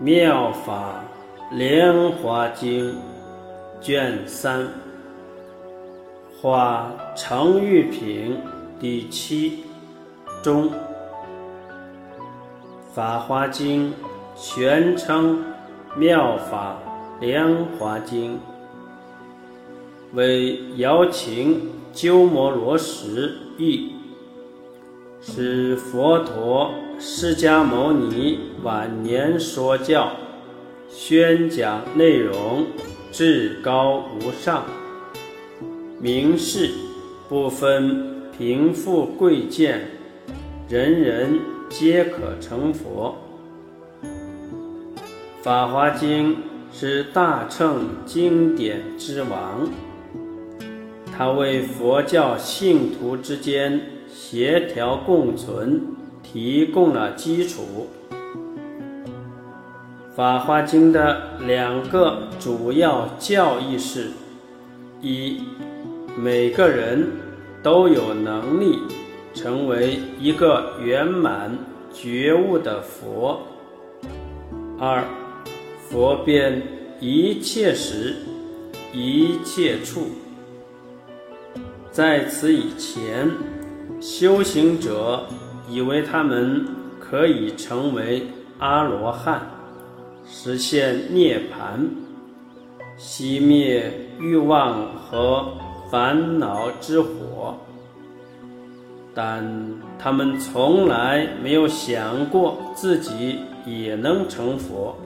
妙法莲华经卷三，华成玉品第七中，法华经全称妙法莲华经，为姚秦鸠摩罗什译。是佛陀释迦牟尼晚年说教、宣讲内容至高无上，明示不分贫富贵贱，人人皆可成佛。《法华经》是大乘经典之王，它为佛教信徒之间。协调共存提供了基础。《法华经》的两个主要教义是：一，每个人都有能力成为一个圆满觉悟的佛；二，佛遍一切时、一切处。在此以前。修行者以为他们可以成为阿罗汉，实现涅槃，熄灭欲望和烦恼之火，但他们从来没有想过自己也能成佛。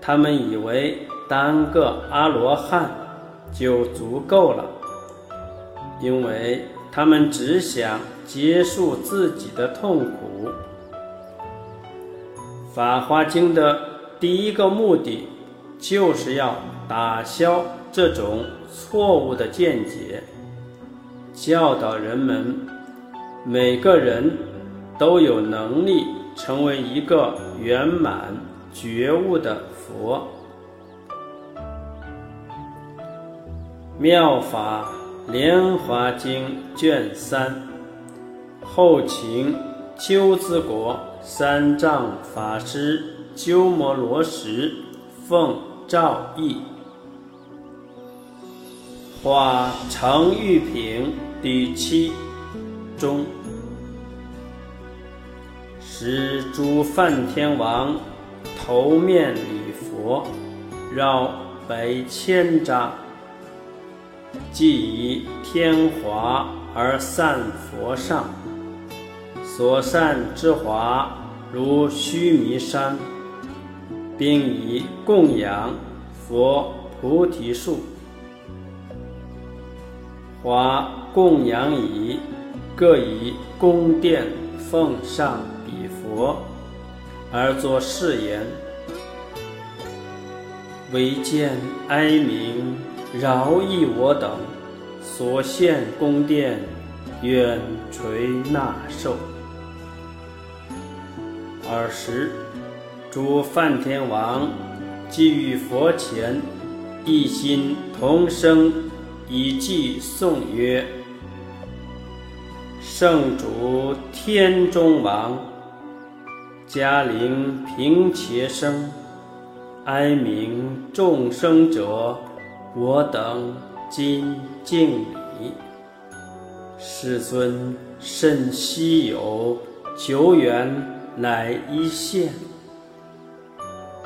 他们以为当个阿罗汉就足够了，因为。他们只想结束自己的痛苦。《法华经》的第一个目的，就是要打消这种错误的见解，教导人们，每个人都有能力成为一个圆满觉悟的佛。妙法。《莲华经》卷三，后秦鸠兹国三藏法师鸠摩罗什奉诏译，画成玉品第七中，使诸梵天王头面礼佛，绕百千匝。即以天华而散佛上，所善之华如须弥山，并以供养佛菩提树。华供养已，各以宫殿奉上彼佛，而作誓言：唯见哀鸣。饶益我等所献宫殿，愿垂纳受。尔时，诸梵天王即于佛前，一心同声以偈颂曰：“圣主天中王，嘉陵平且生，哀悯众生者。”我等今敬礼，世尊甚稀有，久远乃一现。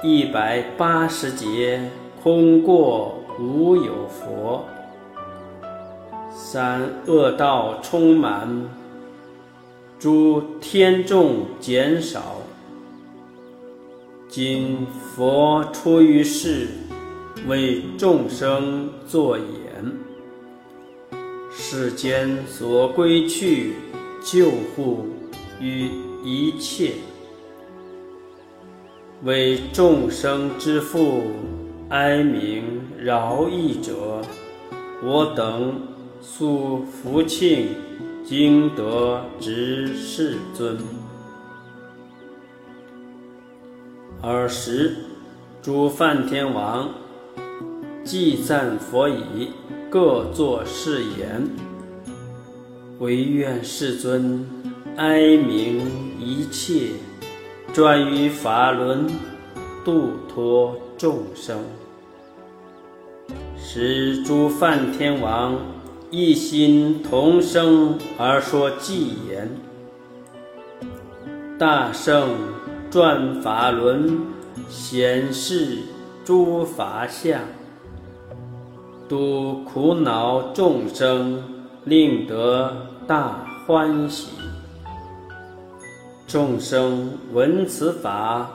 一百八十劫空过无有佛，三恶道充满，诸天众减少。今佛出于世。为众生作演，世间所归去，救护于一切，为众生之父，哀鸣饶益者，我等素福庆，经得知世尊。尔时，诸梵天王。祭赞佛已，各作誓言：唯愿世尊哀鸣一切，转于法轮，度脱众生。使诸梵天王一心同声而说偈言：大圣转法轮，显示诸法相，度苦恼众生，令得大欢喜。众生闻此法，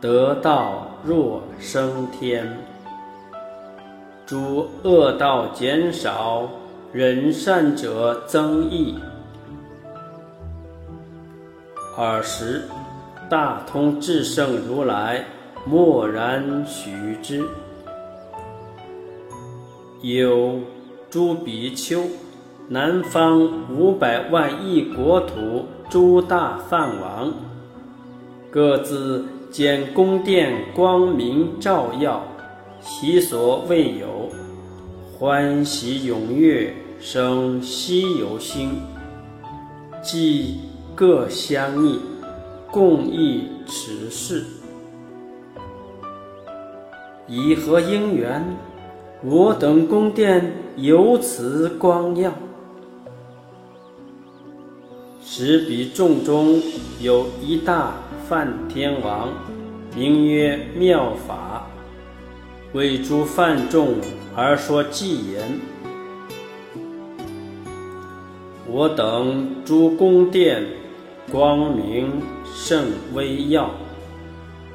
得道若升天。诸恶道减少，人善者增益。尔时，大通智胜如来默然许之。有诸比丘，南方五百万亿国土。诸大梵王各自建宫殿，光明照耀，其所未有，欢喜踊跃，生希有心，即各相逆，共议此事。以何因缘，我等宫殿由此光耀？时彼众中有一大梵天王，名曰妙法，为诸梵众而说偈言：我等诸宫殿光明甚微耀，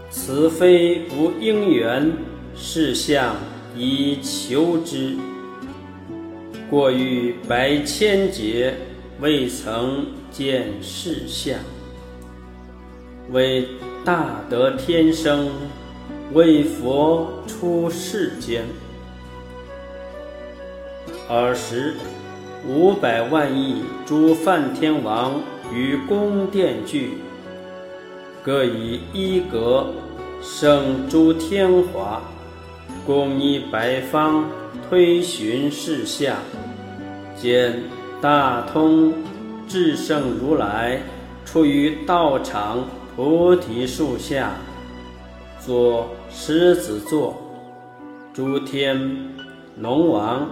此非无因缘，是相以求之。过于百千劫，未曾。见世相，为大德天生，为佛出世间。尔时，五百万亿诸梵天王于宫殿聚，各以一格生诸天华，共依百方推寻世相，见大通。至圣如来出于道场菩提树下，作狮子座，诸天龙王、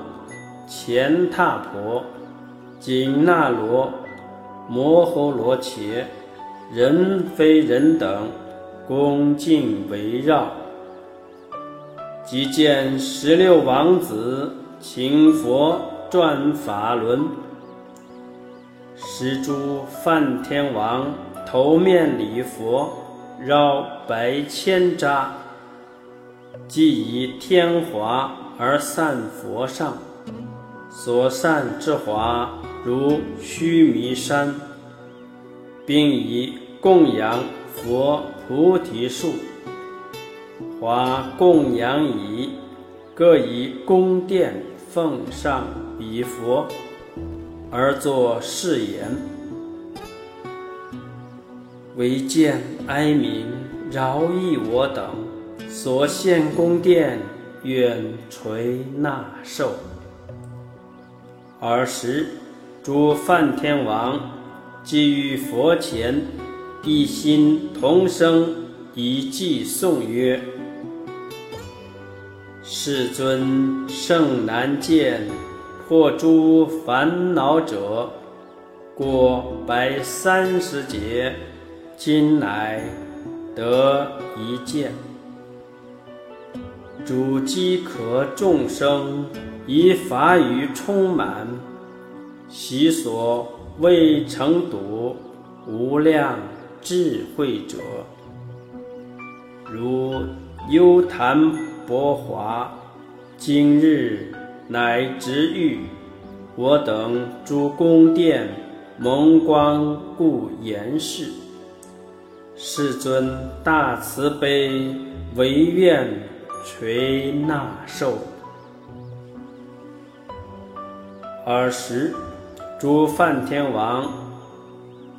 乾闼婆、紧那罗、摩诃罗伽、人非人等恭敬围绕，即见十六王子请佛转法轮。十诸梵天王头面礼佛，绕白千匝，即以天华而散佛上，所散之华如须弥山，并以供养佛菩提树，华供养已，各以宫殿奉上彼佛。而作誓言：唯见哀民饶益我等所献宫殿，愿垂纳受。尔时，诸梵天王即于佛前，一心同声以偈颂曰：“世尊圣难见。”破诸烦恼者，过百三十劫，今来得一见。主饥渴众生，以法语充满，习所未成睹无量智慧者，如幽檀薄华，今日。乃直欲我等诸宫殿蒙光故言示，世尊大慈悲，唯愿垂纳受。尔时，诸梵天王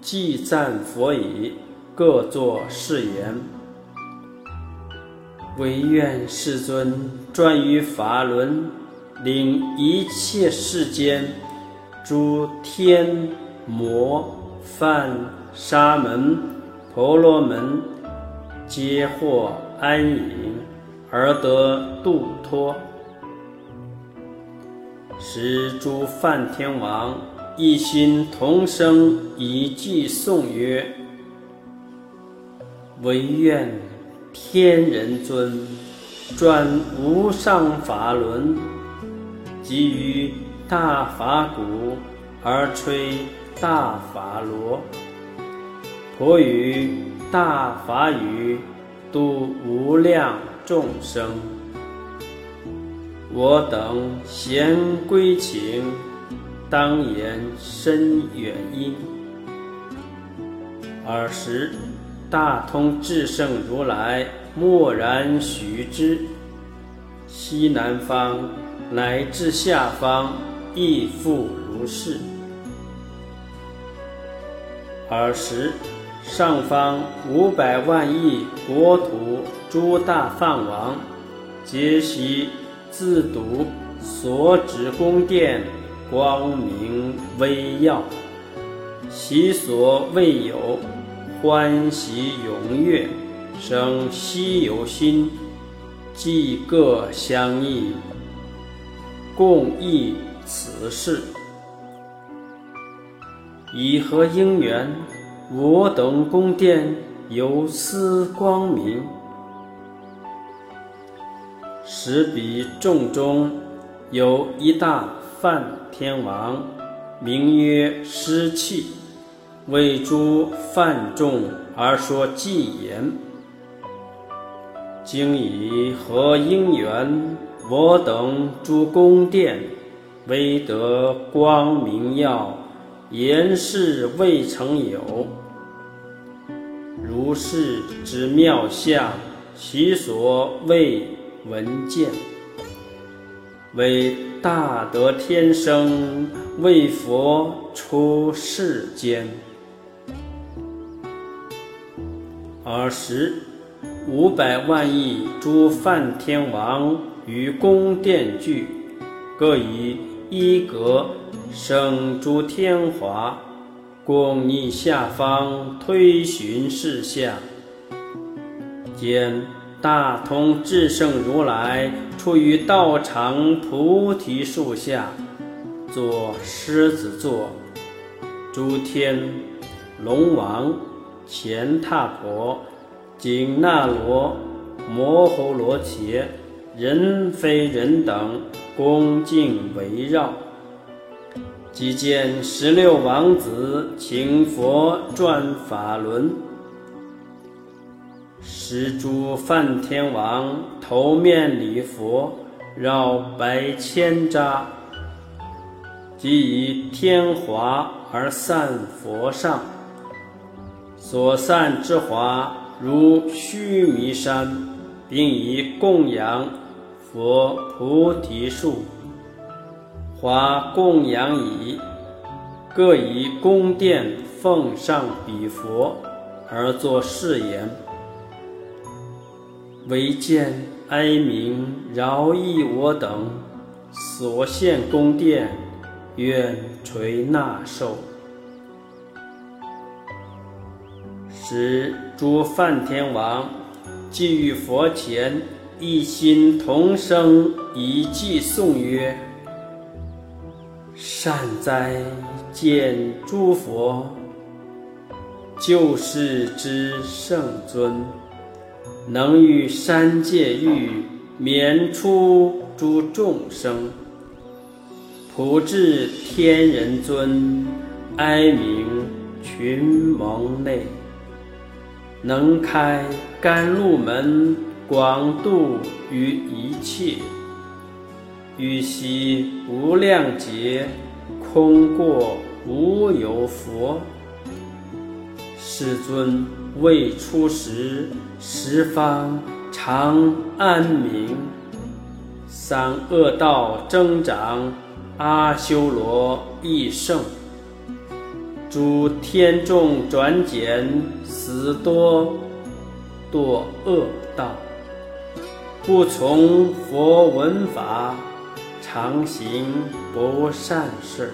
既赞佛已，各作誓言：唯愿世尊专于法轮。令一切世间诸天魔梵沙门婆罗门皆获安隐而得度脱。使诸梵天王一心同生，以偈颂曰：“唯愿天人尊，转无上法轮，给予大法鼓，而吹大法螺，婆于大法语，度无量众生。”我等贤归请，当言深远因。尔时，大通智胜如来默然许之。西南方乃至下方亦复如是。尔时，上方五百万亿国土诸大梵王，皆悉。自读所指宫殿，光明微耀，其所未有，欢喜踊跃，生希有心，即各相异，共议此事。以何因缘，我等宫殿有斯光明？十彼众中有一大梵天王，名曰师气，为诸梵众而说偈言：“今以何因缘，我等诸宫殿，未得光明耀，言事未曾有。如是之妙相，其所未。”闻见，为大德天生，为佛出世间。尔时，五百万亿诸梵天王于宫殿聚，各以一格生诸天华，共逆下方推寻事相，见。大通智胜如来处于道场菩提树下，作狮子座，诸天龙王、乾闼婆、紧那罗、摩诃罗伽、人非人等恭敬围绕，即见十六王子请佛转法轮。十诸梵天王头面礼佛，绕百千匝，即以天华而散佛上。所散之华如须弥山，并以供养佛菩提树。华供养已，各以宫殿奉上彼佛，而作誓言。唯见哀民饶益我等所献宫殿，愿垂纳受。使诸梵天王即于佛前一心同声以偈颂曰：“善哉，见诸佛，救世之圣尊。”能于三界狱免出诸众生，普至天人尊，哀悯群蒙内，能开甘露门，广度于一切，欲悉无量劫，空过无有佛。世尊未出时。十方常安明，三恶道增长，阿修罗亦盛，诸天众转减，死多堕恶道，不从佛闻法，常行不善事，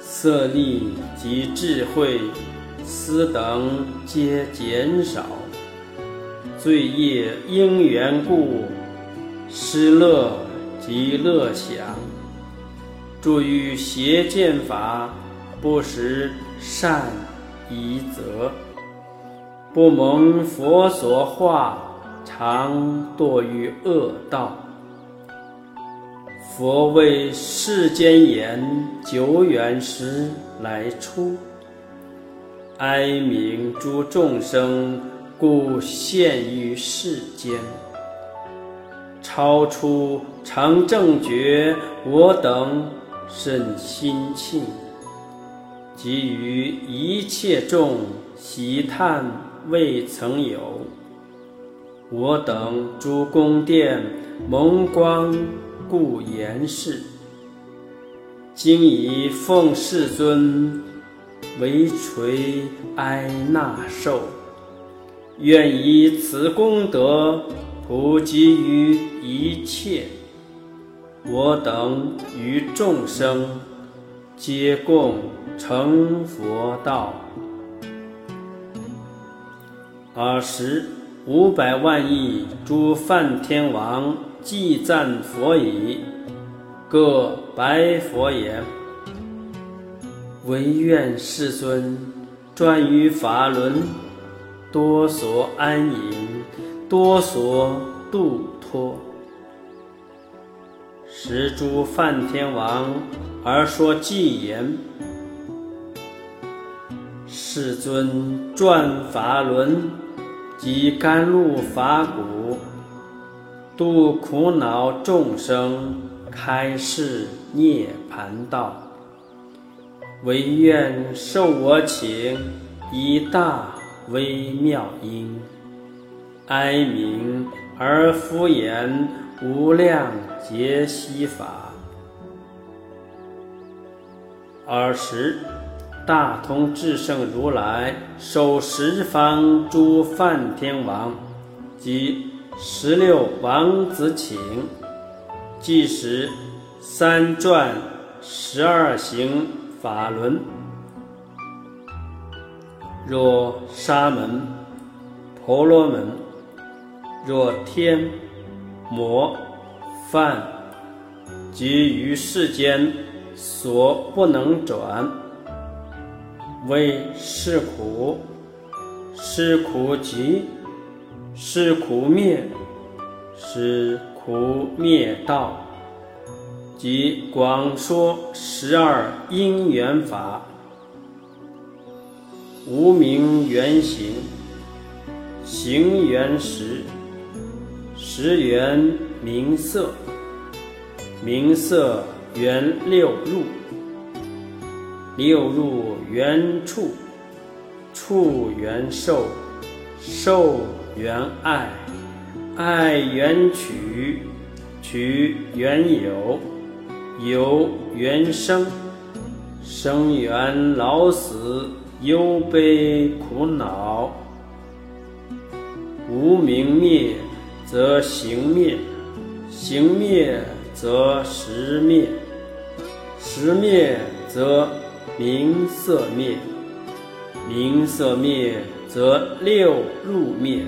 色力及智慧，斯等皆减少。罪业因缘故，失乐及乐享，著于邪见法，不识善疑则，不蒙佛所化，常堕于恶道。佛为世间言，久远时来出。哀鸣诸众生，故现于世间。超出常正觉，我等甚心庆。给予一切众喜叹未曾有。我等诸宫殿蒙光，故言是。今以奉世尊。为垂哀纳受，愿以此功德普及于一切，我等与众生皆共成佛道。尔时五百万亿诸梵天王祭赞佛已，各白佛言。唯愿世尊转于法轮，多所安隐，多所度脱。十诸梵天王而说偈言：世尊转法轮，即甘露法鼓，度苦恼众生，开示涅盘道。唯愿受我请，以大微妙音，哀鸣而敷衍无量劫息法。尔时，大通智胜如来受十方诸梵天王及十六王子请，即时三转十二行。法轮，若沙门、婆罗门，若天、魔、梵，及于世间所不能转，为是苦，是苦集，是苦灭，是苦灭道。即广说十二因缘法，无名缘行，行缘识，识缘名色，名色缘六入，六入缘处，处缘受，受缘爱，爱缘取，取缘有。有缘生，生缘老死，忧悲苦恼；无明灭，则行灭；行灭，则识灭；识灭，则名色灭；名色灭，则六入灭；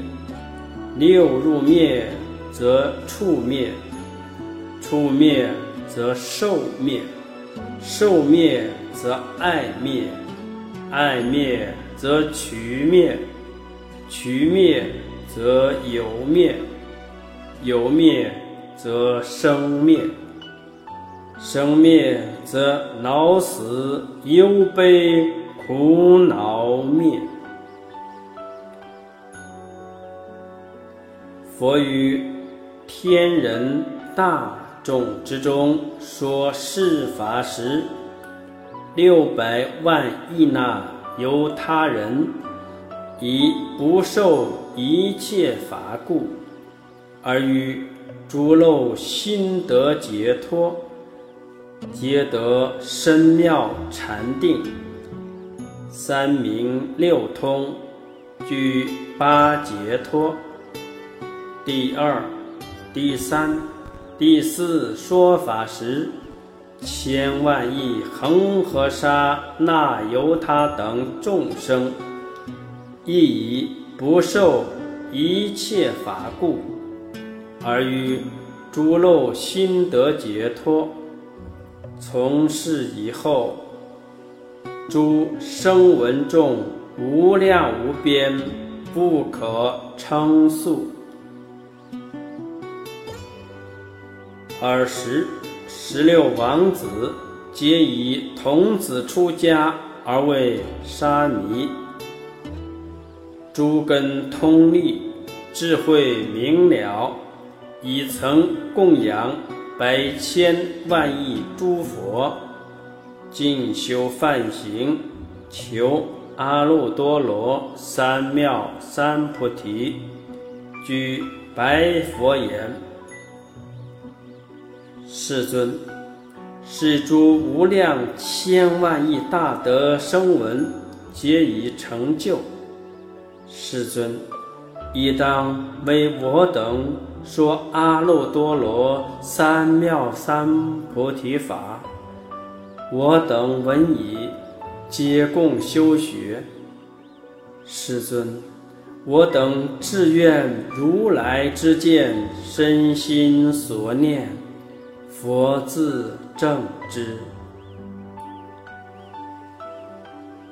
六入灭，则处灭；处灭。则寿灭，寿灭则爱灭，爱灭则取灭，取灭则有灭，有灭则生灭，生灭则老死忧悲苦恼灭。佛于天人大。众之中说是法时，六百万亿那由他人以不受一切法故，而于诸漏心得解脱，皆得深妙禅定，三明六通，具八解脱。第二、第三。第四说法时，千万亿恒河沙那由他等众生，亦以不受一切法故，而于诸漏心得解脱。从是以后，诸声闻众无量无边，不可称数。尔时，十六王子皆以童子出家而为沙弥。诸根通利，智慧明了，已曾供养百千万亿诸佛，进修梵行，求阿耨多罗三藐三菩提，具白佛言：“世尊，是诸无量千万亿大德声闻，皆已成就。”世尊，亦当为我等说阿耨多罗三藐三菩提法。我等闻已，皆共修学。世尊，我等志愿如来之见，身心所念，佛自正之。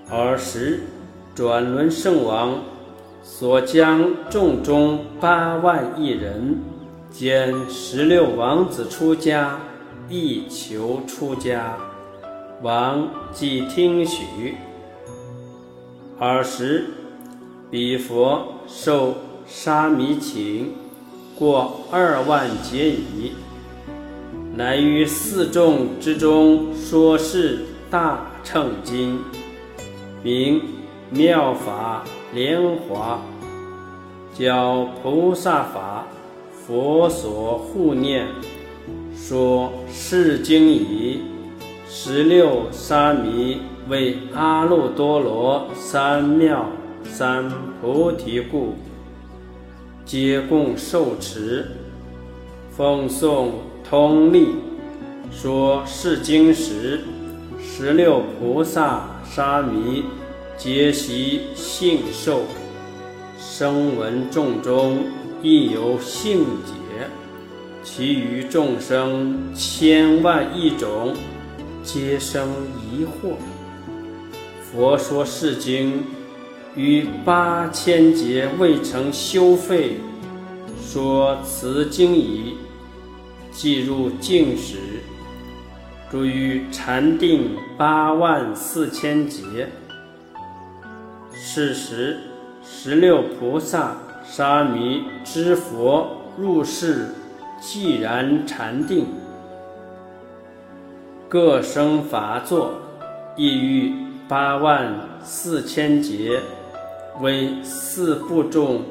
尔时，转轮圣王。所将众中八万亿人，兼十六王子出家，亦求出家。王即听许。尔时，彼佛受沙弥请，过二万劫矣，乃于四众之中说是大乘经，名妙法。莲华，教菩萨法，佛所护念，说是经已，十六沙弥为阿耨多罗三藐三菩提故，皆共受持，奉诵通力，说是经时，十六菩萨沙弥。皆悉信受，声闻众中亦有性解，其余众生千万亿种，皆生疑惑。佛说是经，于八千劫未曾修废，说此经已，即入净时，住于禅定八万四千劫。是时，十六菩萨、沙弥之佛入世，寂然禅定，各生法座，亦欲八万四千劫，为四部众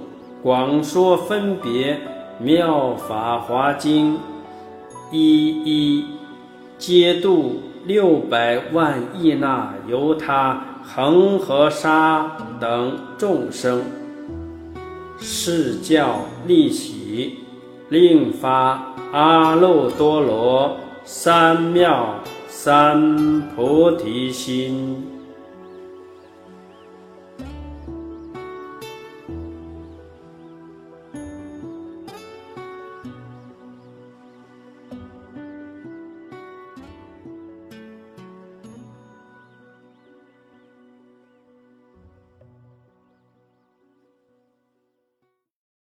广说分别妙法华经，一一皆度六百万亿那由他。恒河沙等众生，是教利喜，令发阿耨多罗三藐三菩提心。